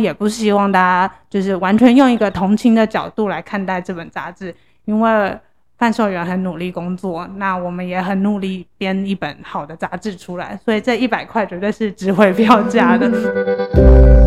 也不希望大家就是完全用一个同情的角度来看待这本杂志，因为贩售员很努力工作，那我们也很努力编一本好的杂志出来，所以这一百块绝对是值回票价的。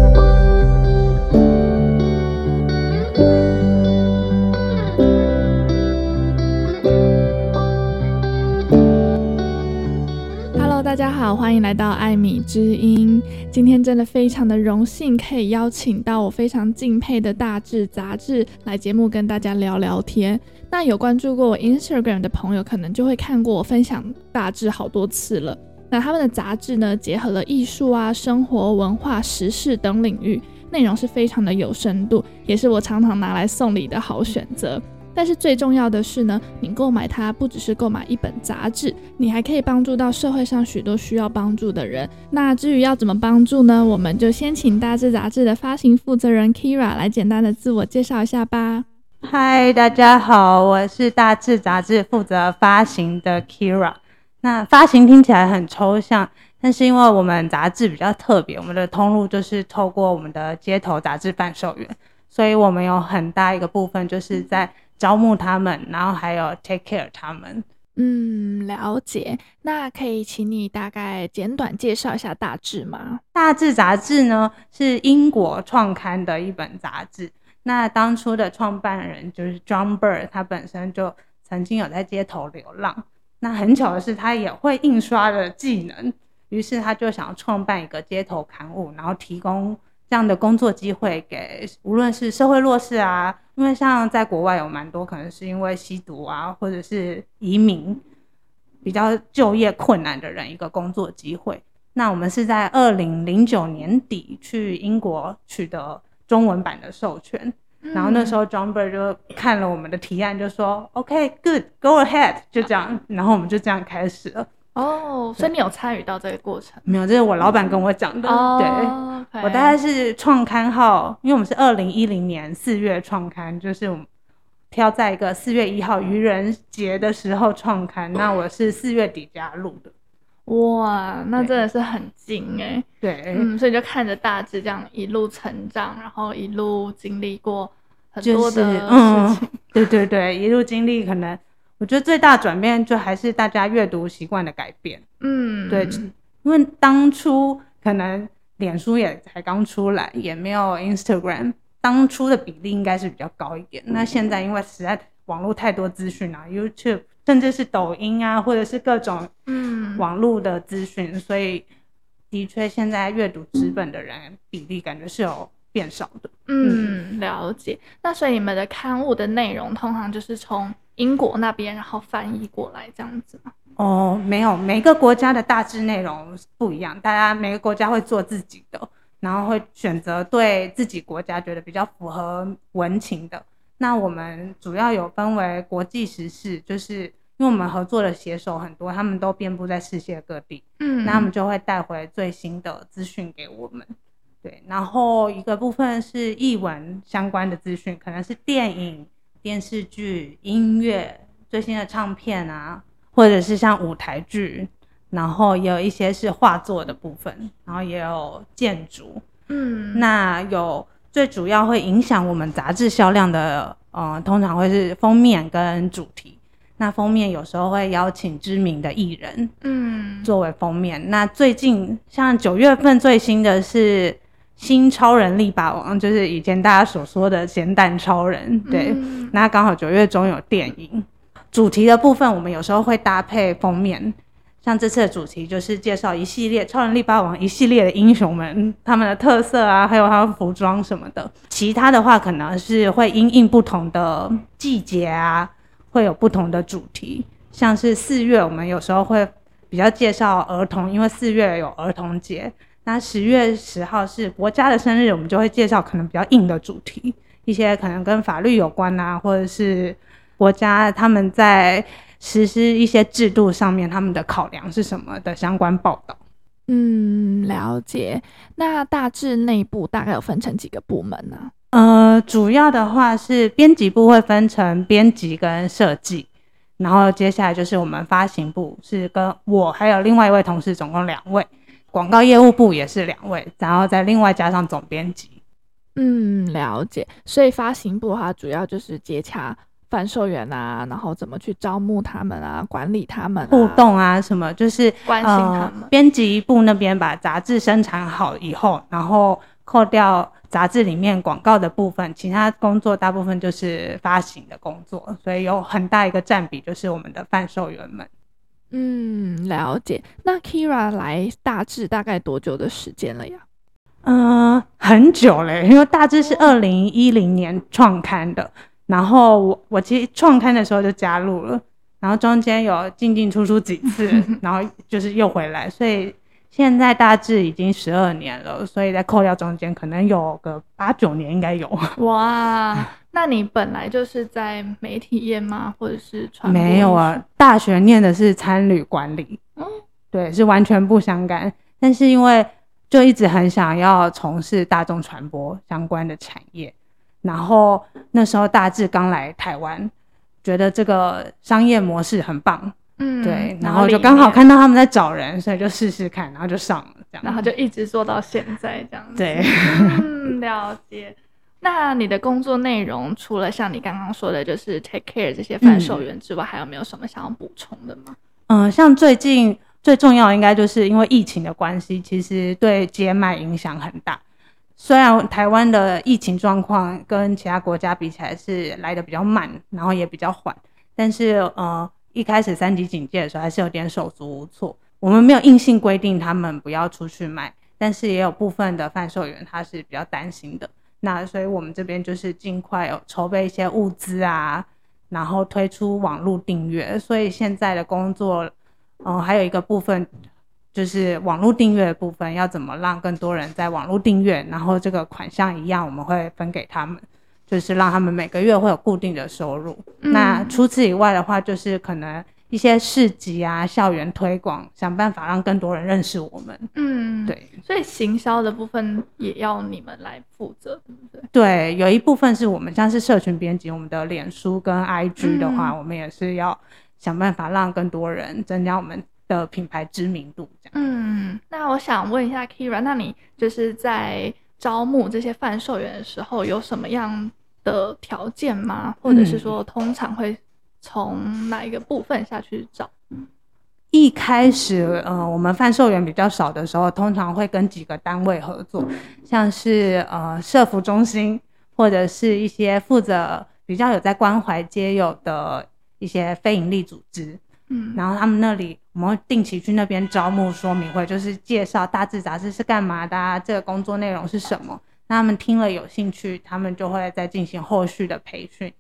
大家好，欢迎来到艾米之音。今天真的非常的荣幸，可以邀请到我非常敬佩的大志杂志来节目跟大家聊聊天。那有关注过我 Instagram 的朋友，可能就会看过我分享大志好多次了。那他们的杂志呢，结合了艺术啊、生活、文化、时事等领域，内容是非常的有深度，也是我常常拿来送礼的好选择。但是最重要的是呢，你购买它不只是购买一本杂志，你还可以帮助到社会上许多需要帮助的人。那至于要怎么帮助呢？我们就先请大志杂志的发行负责人 Kira 来简单的自我介绍一下吧。嗨，大家好，我是大志杂志负责发行的 Kira。那发行听起来很抽象，但是因为我们杂志比较特别，我们的通路就是透过我们的街头杂志贩售员，所以我们有很大一个部分就是在。招募他们，然后还有 take care 他们。嗯，了解。那可以请你大概简短介绍一下大志吗？大志杂志呢，是英国创刊的一本杂志。那当初的创办人就是 John Bird，他本身就曾经有在街头流浪。那很巧的是，他也会印刷的技能，于是他就想要创办一个街头刊物，然后提供。这样的工作机会给无论是社会弱势啊，因为像在国外有蛮多可能是因为吸毒啊，或者是移民比较就业困难的人一个工作机会。那我们是在二零零九年底去英国取得中文版的授权，嗯、然后那时候 John Bird 就看了我们的提案，就说 OK good go ahead，就这样，然后我们就这样开始了。哦，所以你有参与到这个过程？没有，这是我老板跟我讲的。哦、对，okay、我大概是创刊号，因为我们是二零一零年四月创刊，就是我们挑在一个四月一号愚人节的时候创刊。那我是四月底加入的。哇，那真的是很近哎。对，嗯，所以就看着大致这样一路成长，然后一路经历过很多的事情。就是嗯、对对对，一路经历可能。我觉得最大转变就还是大家阅读习惯的改变。嗯，对，因为当初可能脸书也才刚出来，也没有 Instagram，当初的比例应该是比较高一点。那现在因为实在网络太多资讯啊，YouTube 甚至是抖音啊，或者是各种嗯网络的资讯，所以的确现在阅读纸本的人比例感觉是有变少的。嗯，嗯，了解。那所以你们的刊物的内容通常就是从英国那边，然后翻译过来这样子吗？哦，没有，每个国家的大致内容不一样，大家每个国家会做自己的，然后会选择对自己国家觉得比较符合文情的。那我们主要有分为国际时事，就是因为我们合作的写手很多，他们都遍布在世界各地，嗯，那他们就会带回最新的资讯给我们。对，然后一个部分是译文相关的资讯，可能是电影。电视剧、音乐、最新的唱片啊，或者是像舞台剧，然后也有一些是画作的部分，然后也有建筑。嗯，那有最主要会影响我们杂志销量的，呃，通常会是封面跟主题。那封面有时候会邀请知名的艺人，嗯，作为封面。那最近像九月份最新的是。新超人力霸王就是以前大家所说的咸蛋超人，对。嗯、那刚好九月中有电影主题的部分，我们有时候会搭配封面。像这次的主题就是介绍一系列超人力霸王一系列的英雄们，他们的特色啊，还有他们服装什么的。其他的话可能是会因应不同的季节啊，会有不同的主题。像是四月，我们有时候会比较介绍儿童，因为四月有儿童节。那十月十号是国家的生日，我们就会介绍可能比较硬的主题，一些可能跟法律有关啊，或者是国家他们在实施一些制度上面他们的考量是什么的相关报道。嗯，了解。那大致内部大概有分成几个部门呢？呃，主要的话是编辑部会分成编辑跟设计，然后接下来就是我们发行部是跟我还有另外一位同事，总共两位。广告业务部也是两位，然后再另外加上总编辑。嗯，了解。所以发行部它主要就是接洽贩售员啊，然后怎么去招募他们啊，管理他们、啊、互动啊，什么就是关心他们。编辑部那边把杂志生产好以后，然后扣掉杂志里面广告的部分，其他工作大部分就是发行的工作，所以有很大一个占比就是我们的贩售员们。嗯，了解。那 Kira 来大致大概多久的时间了呀？嗯、呃，很久嘞，因为大致是二零一零年创刊的，然后我我其实创刊的时候就加入了，然后中间有进进出出几次，然后就是又回来，所以现在大致已经十二年了，所以在扣掉中间可能有个八九年应该有。哇！那你本来就是在媒体业吗？或者是传播？没有啊，大学念的是餐旅管理，嗯，对，是完全不相干。但是因为就一直很想要从事大众传播相关的产业，然后那时候大致刚来台湾，觉得这个商业模式很棒，嗯，对，然后就刚好看到他们在找人，所以就试试看，然后就上了，这样，然后就一直做到现在这样子。对，嗯，了解。那你的工作内容除了像你刚刚说的，就是 take care 这些贩售员之外，还有没有什么想要补充的吗？嗯，像最近最重要应该就是因为疫情的关系，其实对街卖影响很大。虽然台湾的疫情状况跟其他国家比起来是来的比较慢，然后也比较缓，但是呃一开始三级警戒的时候还是有点手足无措。我们没有硬性规定他们不要出去卖，但是也有部分的贩售员他是比较担心的。那所以，我们这边就是尽快有筹备一些物资啊，然后推出网络订阅。所以现在的工作，嗯、呃，还有一个部分就是网络订阅的部分，要怎么让更多人在网络订阅，然后这个款项一样，我们会分给他们，就是让他们每个月会有固定的收入。嗯、那除此以外的话，就是可能。一些市集啊，校园推广，想办法让更多人认识我们。嗯，对，所以行销的部分也要你们来负责，对不对？对，有一部分是我们，像是社群编辑，我们的脸书跟 IG 的话，嗯，我们也是要想办法让更多人增加我们的品牌知名度。这样。嗯，那我想问一下 Kira，那你就是在招募这些贩售员的时候，有什么样的条件吗？或者是说，通常会？从哪一个部分下去找？一开始，呃，我们贩售员比较少的时候，通常会跟几个单位合作，像是呃社服中心，或者是一些负责比较有在关怀街友的一些非营利组织。嗯，然后他们那里，我们会定期去那边招募说明会，就是介绍大致杂志是干嘛的啊，这个工作内容是什么。那他们听了有兴趣，他们就会再进行后续的培训。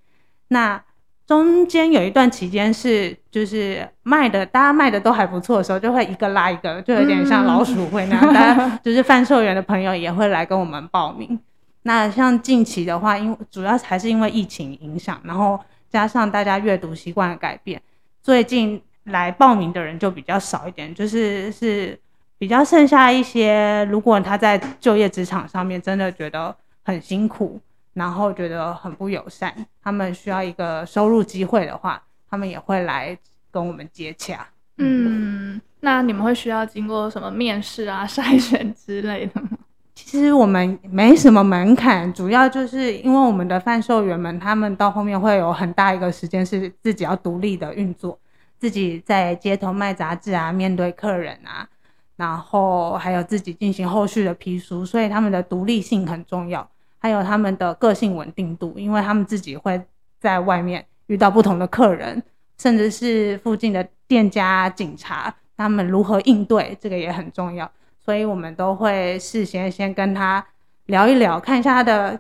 那中间有一段期间是，就是卖的，大家卖的都还不错的时候，就会一个拉一个，就有点像老鼠会那样，大家 就是贩售员的朋友也会来跟我们报名。那像近期的话，因为主要还是因为疫情影响，然后加上大家阅读习惯的改变，最近来报名的人就比较少一点，就是是比较剩下一些，如果他在就业职场上面真的觉得很辛苦。然后觉得很不友善，他们需要一个收入机会的话，他们也会来跟我们接洽。嗯，那你们会需要经过什么面试啊、筛选之类的吗？其实我们没什么门槛，主要就是因为我们的贩售员们，他们到后面会有很大一个时间是自己要独立的运作，自己在街头卖杂志啊，面对客人啊，然后还有自己进行后续的批书，所以他们的独立性很重要。还有他们的个性稳定度，因为他们自己会在外面遇到不同的客人，甚至是附近的店家、警察，他们如何应对，这个也很重要。所以我们都会事先先跟他聊一聊，看一下他的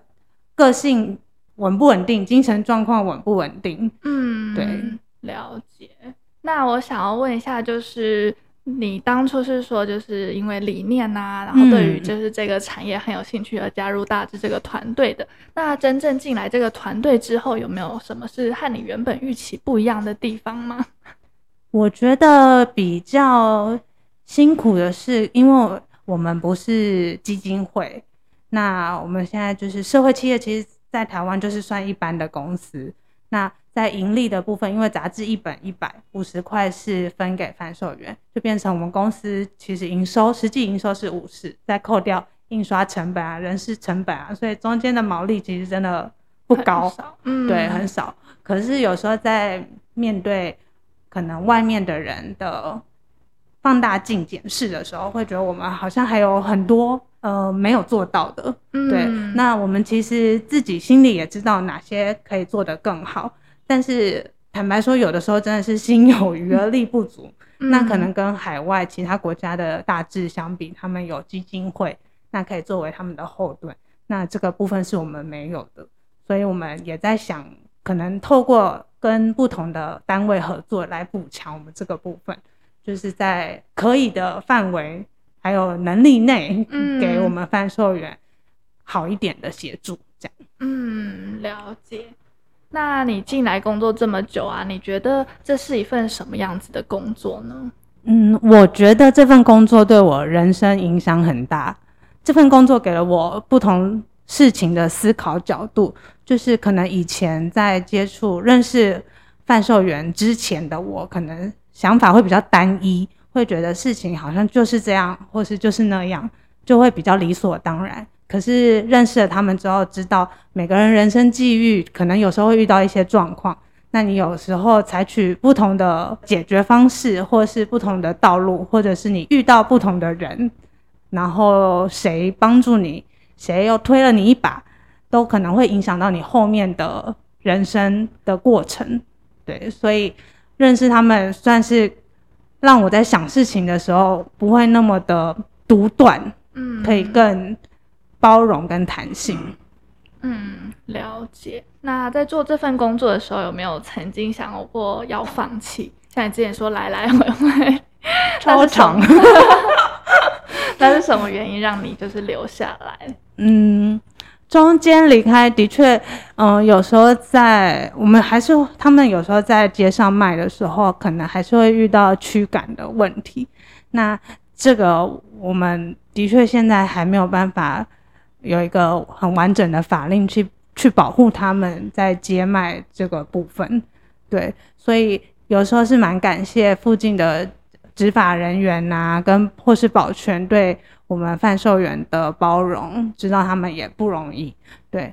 个性稳不稳定，精神状况稳不稳定。嗯，对，了解。那我想要问一下，就是。你当初是说，就是因为理念呐、啊，然后对于就是这个产业很有兴趣而加入大致这个团队的。那真正进来这个团队之后，有没有什么是和你原本预期不一样的地方吗？我觉得比较辛苦的是，因为我们不是基金会，那我们现在就是社会企业，其实在台湾就是算一般的公司。那在盈利的部分，因为杂志一本一百五十块是分给贩售员，就变成我们公司其实营收实际营收是五十，再扣掉印刷成本啊、人事成本啊，所以中间的毛利其实真的不高，嗯，对，很少。可是有时候在面对可能外面的人的放大镜检视的时候，会觉得我们好像还有很多呃没有做到的，嗯，对。那我们其实自己心里也知道哪些可以做得更好，但是坦白说，有的时候真的是心有余而力不足。嗯，那可能跟海外其他国家的大致相比，他们有基金会，那可以作为他们的后盾。那这个部分是我们没有的，所以我们也在想，可能透过跟不同的单位合作来补强我们这个部分。就是在可以的范围还有能力内，给我们贩售员好一点的协助，这样。嗯，了解。那你进来工作这么久啊，你觉得这是一份什么样子的工作呢？嗯，我觉得这份工作对我人生影响很大。这份工作给了我不同事情的思考角度，就是可能以前在接触认识贩售员之前的我，可能。想法会比较单一，会觉得事情好像就是这样，或是就是那样，就会比较理所当然。可是认识了他们之后，知道每个人人生际遇，可能有时候会遇到一些状况。那你有时候采取不同的解决方式，或是不同的道路，或者是你遇到不同的人，然后谁帮助你，谁又推了你一把，都可能会影响到你后面的人生的过程。对，所以。认识他们算是让我在想事情的时候不会那么的独断，嗯，可以更包容跟弹性。嗯，了解。那在做这份工作的时候，有没有曾经想过要放弃？像你之前说来来回回 超长，那是什么原因让你就是留下来？嗯。中间离开的确，嗯、呃，有时候在我们还是他们有时候在街上卖的时候，可能还是会遇到驱赶的问题。那这个我们的确现在还没有办法有一个很完整的法令去去保护他们在接卖这个部分。对，所以有时候是蛮感谢附近的执法人员呐、啊，跟或是保全对。我们贩售员的包容，知道他们也不容易，对，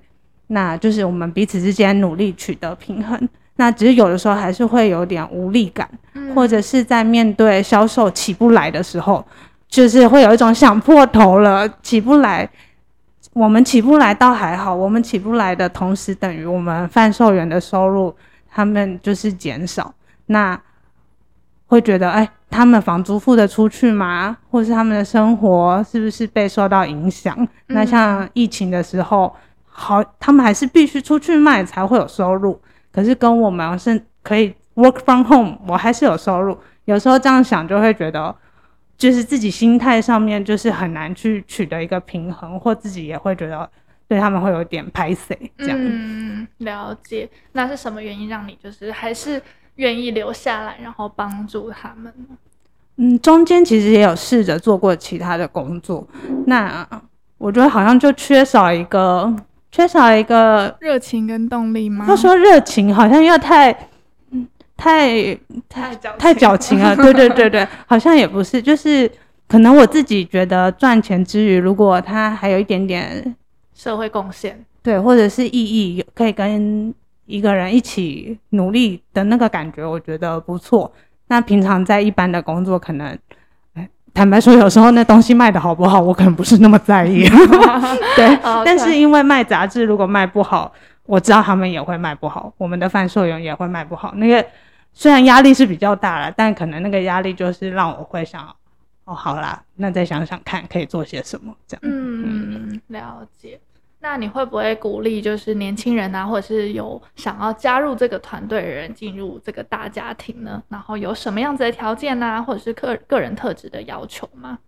那就是我们彼此之间努力取得平衡。那只是有的时候还是会有点无力感，嗯、或者是在面对销售起不来的时候，就是会有一种想破头了，起不来。我们起不来倒还好，我们起不来的同时，等于我们贩售员的收入他们就是减少，那会觉得哎。他们房租付得出去吗？或是他们的生活是不是被受到影响？嗯。那像疫情的时候，好，他们还是必须出去卖才会有收入。可是跟我们是可以 work from home，我还是有收入。有时候这样想就会觉得，就是自己心态上面就是很难去取得一个平衡，或自己也会觉得对他们会有点拍谢这样。嗯，了解。那是什么原因让你就是还是？愿意留下来，然后帮助他们呢。嗯，中间其实也有试着做过其他的工作，那我觉得好像就缺少一个，缺少一个热情跟动力吗？他说热情好像又太，太太太矫情了。对对对对，好像也不是，就是可能我自己觉得赚钱之余，如果他还有一点点社会贡献，对，或者是意义，可以跟。一个人一起努力的那个感觉，我觉得不错。那平常在一般的工作，可能，坦白说，有时候那东西卖的好不好，我可能不是那么在意。对.但是因为卖杂志，如果卖不好，我知道他们也会卖不好，我们的贩售员也会卖不好。那个虽然压力是比较大了，但可能那个压力就是让我会想，哦，好啦，那再想想看可以做些什么，这样。嗯，嗯，了解。那你会不会鼓励，就是年轻人啊，或者是有想要加入这个团队的人进入这个大家庭呢？然后有什么样子的条件啊，或者是个个人特质的要求吗？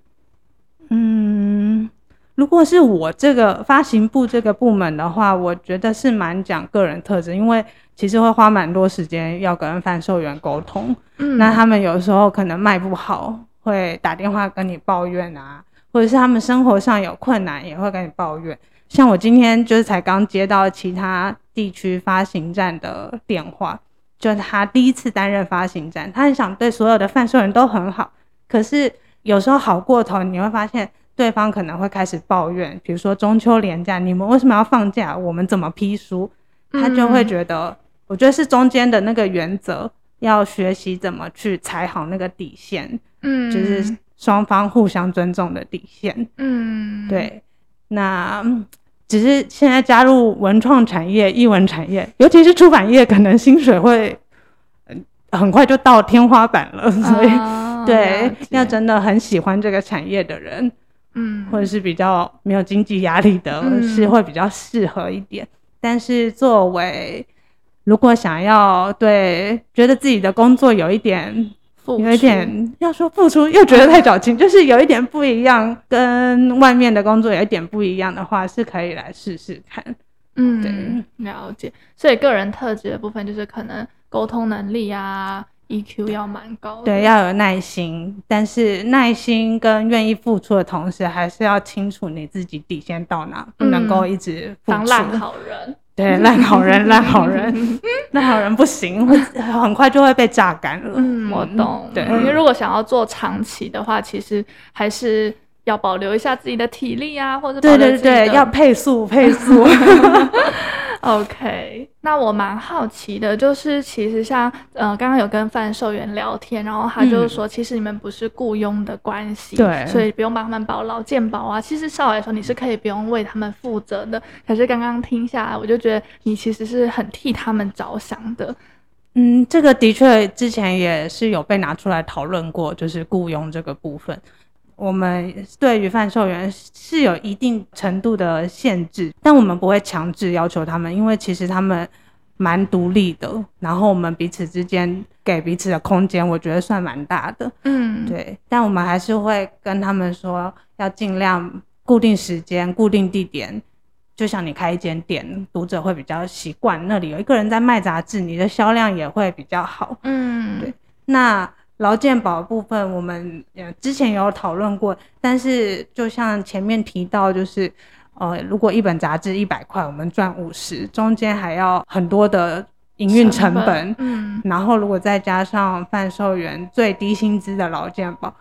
嗯，如果是我这个发行部这个部门的话，我觉得是蛮讲个人特质，因为其实会花蛮多时间要跟贩售员沟通。嗯，那他们有时候可能卖不好，会打电话跟你抱怨啊，或者是他们生活上有困难，也会跟你抱怨。像我今天就是才刚接到其他地区发行站的电话，就是他第一次担任发行站，他很想对所有的贩售员都很好，可是有时候好过头，你会发现对方可能会开始抱怨，比如说中秋连假，你们为什么要放假？我们怎么批书？他就会觉得，嗯、我觉得是中间的那个原则，要学习怎么去踩好那个底线，嗯，就是双方互相尊重的底线，嗯，对。那只是现在加入文创产业、艺文产业，尤其是出版业，可能薪水会很快就到天花板了，所以、哦、对，要真的很喜欢这个产业的人，嗯，或者是比较没有经济压力的，嗯、是会比较适合一点。但是作为如果想要对觉得自己的工作有一点。有一点要说付出，又觉得太矫情，就是有一点不一样，跟外面的工作有一点不一样的话，是可以来试试看。嗯，对，了解。所以个人特质的部分，就是可能沟通能力啊，EQ 要蛮高的。对，要有耐心，但是耐心跟愿意付出的同时，还是要清楚你自己底线到哪，不能够一直当烂好人。对，烂好人，烂好人，烂好人不行，会很快就会被榨干了。嗯，我懂。对，因为如果想要做长期的话，其实还是。要保留一下自己的体力啊，或者对对对，要配速配速。OK，那我蛮好奇的，就是其实像呃，刚刚有跟贩售员聊天，然后他就是说，其实你们不是雇佣的关系，对、嗯，所以不用帮他们保劳健保啊。其实少来说，你是可以不用为他们负责的。可是刚刚听下来，我就觉得你其实是很替他们着想的。嗯，这个的确之前也是有被拿出来讨论过，就是雇佣这个部分。我们对于贩售员是有一定程度的限制，但我们不会强制要求他们，因为其实他们蛮独立的。然后我们彼此之间给彼此的空间，我觉得算蛮大的。嗯，对。但我们还是会跟他们说，要尽量固定时间、固定地点。就像你开一间店，读者会比较习惯那里有一个人在卖杂志，你的销量也会比较好。嗯，对。那。劳健保部分，我们呃之前有讨论过，但是就像前面提到，就是呃，如果一本杂志一百块，我们赚五十，中间还要很多的营运成本，嗯，然后如果再加上贩售员最低薪资的劳健保，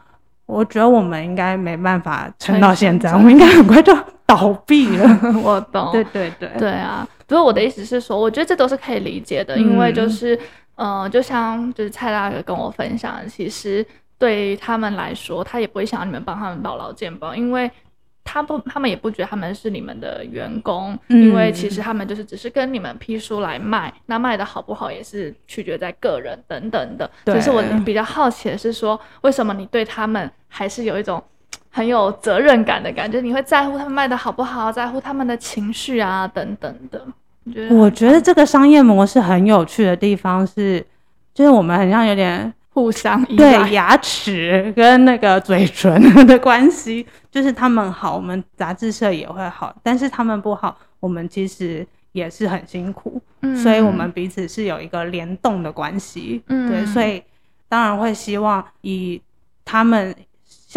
我觉得我们应该没办法撑到现在，我们应该很快就倒闭了。我懂，对对对，对啊。不过我的意思是说，我觉得这都是可以理解的，嗯、因为就是。嗯、呃，就像就是蔡大哥跟我分享，其实对他们来说，他也不会想要你们帮他们保劳健保，因为他不，他们也不觉得他们是你们的员工，嗯、因为其实他们就是只是跟你们批书来卖，那卖的好不好也是取决在个人等等的。只。是我比较好奇的是说，为什么你对他们还是有一种很有责任感的感觉？你会在乎他们卖的好不好，在乎他们的情绪啊等等的。我觉得这个商业模式很有趣的地方是，就是我们好像有点互相对牙齿跟那个嘴唇 的关系，就是他们好，我们杂志社也会好；但是他们不好，我们其实也是很辛苦。嗯，所以我们彼此是有一个联动的关系。嗯，对，所以当然会希望以他们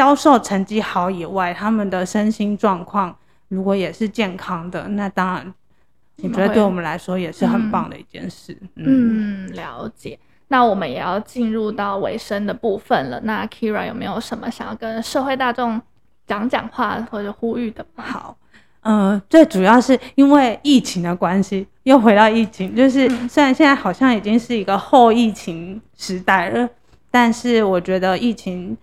销售成绩好以外，他们的身心状况如果也是健康的，那当然。我觉得对我们来说也是很棒的一件事。嗯，嗯，了解。那我们也要进入到尾声的部分了。那 Kyria 有没有什么想要跟社会大众讲讲话或者呼吁的？好，嗯、呃，最主要是因为疫情的关系，又回到疫情，就是虽然现在好像已经是一个后疫情时代了，但是我觉得疫情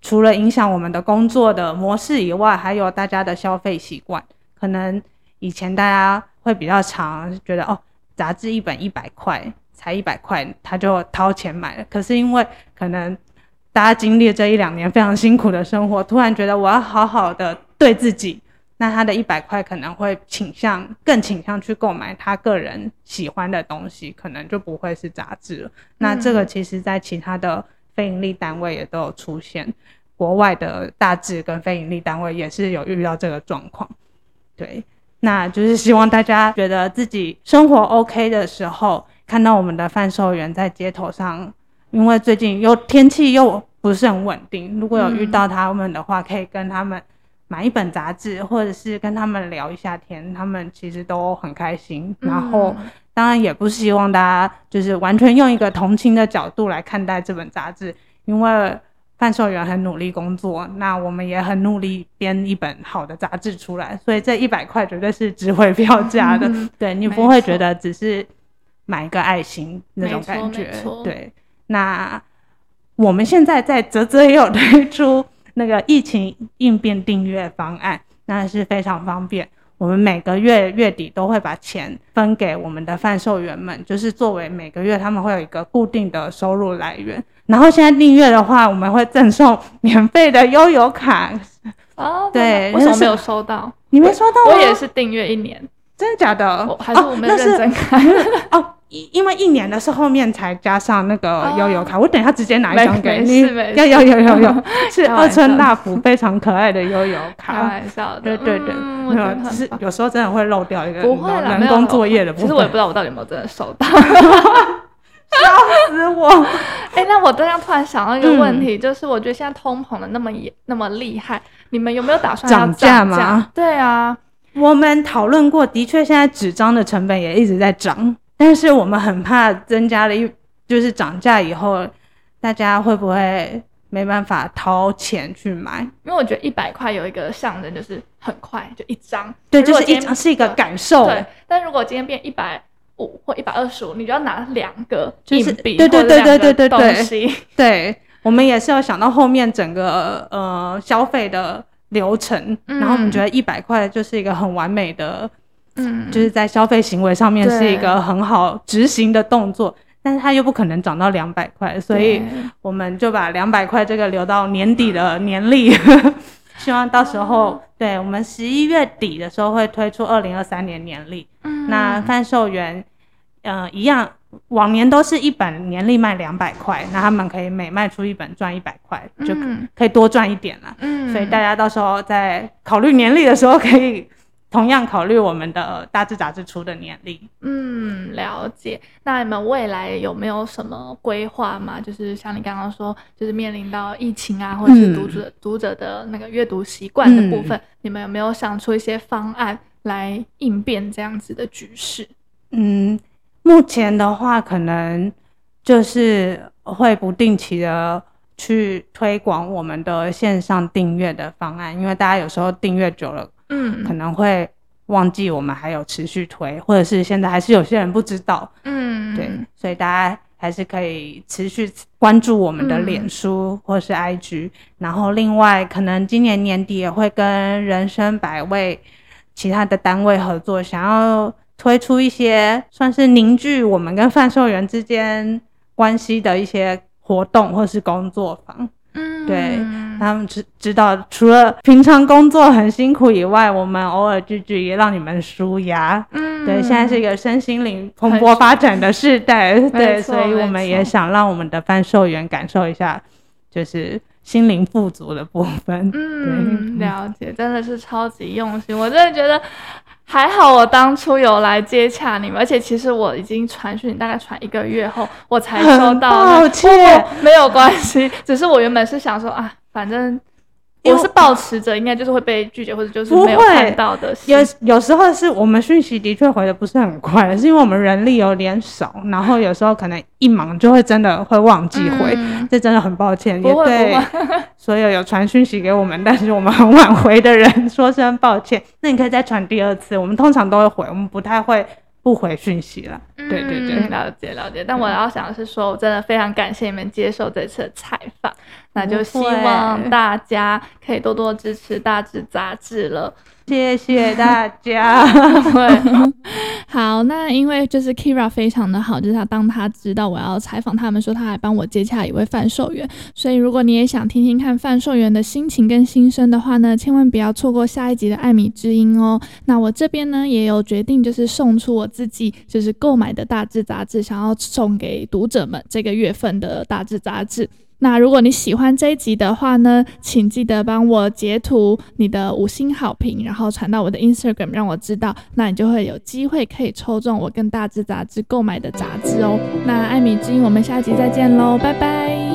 除了影响我们的工作的模式以外，还有大家的消费习惯，可能以前大家。会比较常，觉得哦，杂志一本一百块，才一百块，他就掏钱买了。可是因为可能大家经历这一两年非常辛苦的生活，突然觉得我要好好的对自己，那他的一百块可能会倾向更倾向去购买他个人喜欢的东西，可能就不会是杂志了。那这个其实在其他的非营利单位也都有出现，国外的大致跟非营利单位也是有遇到这个状况，对。那就是希望大家觉得自己生活 OK 的时候，看到我们的贩售员在街头上，因为最近又天气又不是很稳定，如果有遇到他们的话，可以跟他们买一本杂志，或者是跟他们聊一下天，他们其实都很开心。然后，当然也不希望大家就是完全用一个同情的角度来看待这本杂志，因为贩售员很努力工作，那我们也很努力编一本好的杂志出来，所以这 一百块绝对是值回票价的。嗯、对，你不会觉得只是买一个爱心那种感觉。对，那我们现在在泽泽也有推出那个疫情应变订阅方案，那是非常方便。我们每个月月底都会把钱分给我们的贩售员们，就是作为每个月他们会有一个固定的收入来源。然后现在订阅的话，我们会赠送免费的悠游卡。哦，对，我怎么没有收到？你没收到吗？我也是订阅一年，真的假的？还是我没认真看？哦。因因为一年的是后面才加上那个悠游卡，哦、我等一下直接拿一张给你。要要要要要，是 二村大福非常可爱的悠游卡。开玩笑的，对对对，没有，只是有时候真的会漏掉一个不会人工作业的部分。其实我也不知道我到底有没有真的收到，笑死我！哎、欸，那我这样突然想到一个问题，嗯、就是我觉得现在通膨的那么严那么厉害，你们有没有打算要涨价吗？对啊，我们讨论过，的确现在纸张的成本也一直在涨。但是我们很怕增加了一就是涨价以后，大家会不会没办法掏钱去买？因为我觉得一百块有一个象征，就是很快就一张。对，就是一张是一个感受。对，但如果今天变一百五或一百二十五，你就要拿两个硬币，对对对对对对对。对，我们也是要想到后面整个呃消费的流程，然后我们觉得一百块就是一个很完美的。嗯，就是在消费行为上面是一个很好执行的动作，但是它又不可能涨到两百块，所以我们就把两百块这个留到年底的年历，嗯、希望到时候、哦、对我们十一月底的时候会推出二零二三年年历。嗯，那贩售员，呃，一样，往年都是一本年历卖两百块，那他们可以每卖出一本赚一百块，就可以多赚一点了。嗯，所以大家到时候在考虑年历的时候可以。同样考虑我们的大志杂志出的年历，嗯，了解。那你们未来有没有什么规划吗？就是像你刚刚说，就是面临到疫情啊，或者是读者、嗯、读者的那个阅读习惯的部分，嗯、你们有没有想出一些方案来应变这样子的局势？嗯，目前的话，可能就是会不定期的去推广我们的线上订阅的方案，因为大家有时候订阅久了。嗯，可能会忘记我们还有持续推，或者是现在还是有些人不知道。嗯，对，所以大家还是可以持续关注我们的脸书或是 IG，嗯，然后另外可能今年年底也会跟人生百味其他的单位合作，想要推出一些算是凝聚我们跟贩售员之间关系的一些活动或是工作坊。嗯，对。他们知知道，除了平常工作很辛苦以外，我们偶尔聚聚也让你们舒压。嗯，对，现在是一个身心灵蓬勃发展的时代，对，所以我们也想让我们的贩售员感受一下，就是心灵富足的部分。嗯，了解，真的是超级用心，我真的觉得。还好我当初有来接洽你们，而且其实我已经传讯，大概传一个月后我才收到。抱歉，没有关系，只是我原本是想说啊，反正。我是保持着应该就是会被拒绝，或者就是没有看到的。有有时候是我们讯息的确回的不是很快，是因为我们人力有点少，然后有时候可能一忙就会真的会忘记回，嗯、这真的很抱歉。也对所有有传讯息给我们，但是我们很晚回的人说声抱歉。那你可以再传第二次，我们通常都会回，我们不太会。不回讯息了，对对对，嗯、了解了解。但我要想的是说，我真的非常感谢你们接受这次的采访，那就希望大家可以多多支持大志杂志了。谢谢大家。好，那因为就是 Kira 非常的好，就是他当他知道我要采访他们，说他还帮我接洽一位贩售员，所以如果你也想听听看贩售员的心情跟心声的话呢，千万不要错过下一集的艾米之音哦。那我这边呢也有决定，就是送出我自己就是购买的大致杂志，想要送给读者们这个月份的大致杂志。那如果你喜欢这一集的话呢，请记得帮我截图你的五星好评，然后传到我的 Instagram 让我知道，那你就会有机会可以抽中我跟大志杂志购买的杂志哦。那艾米之音，我们下集再见喽，拜拜。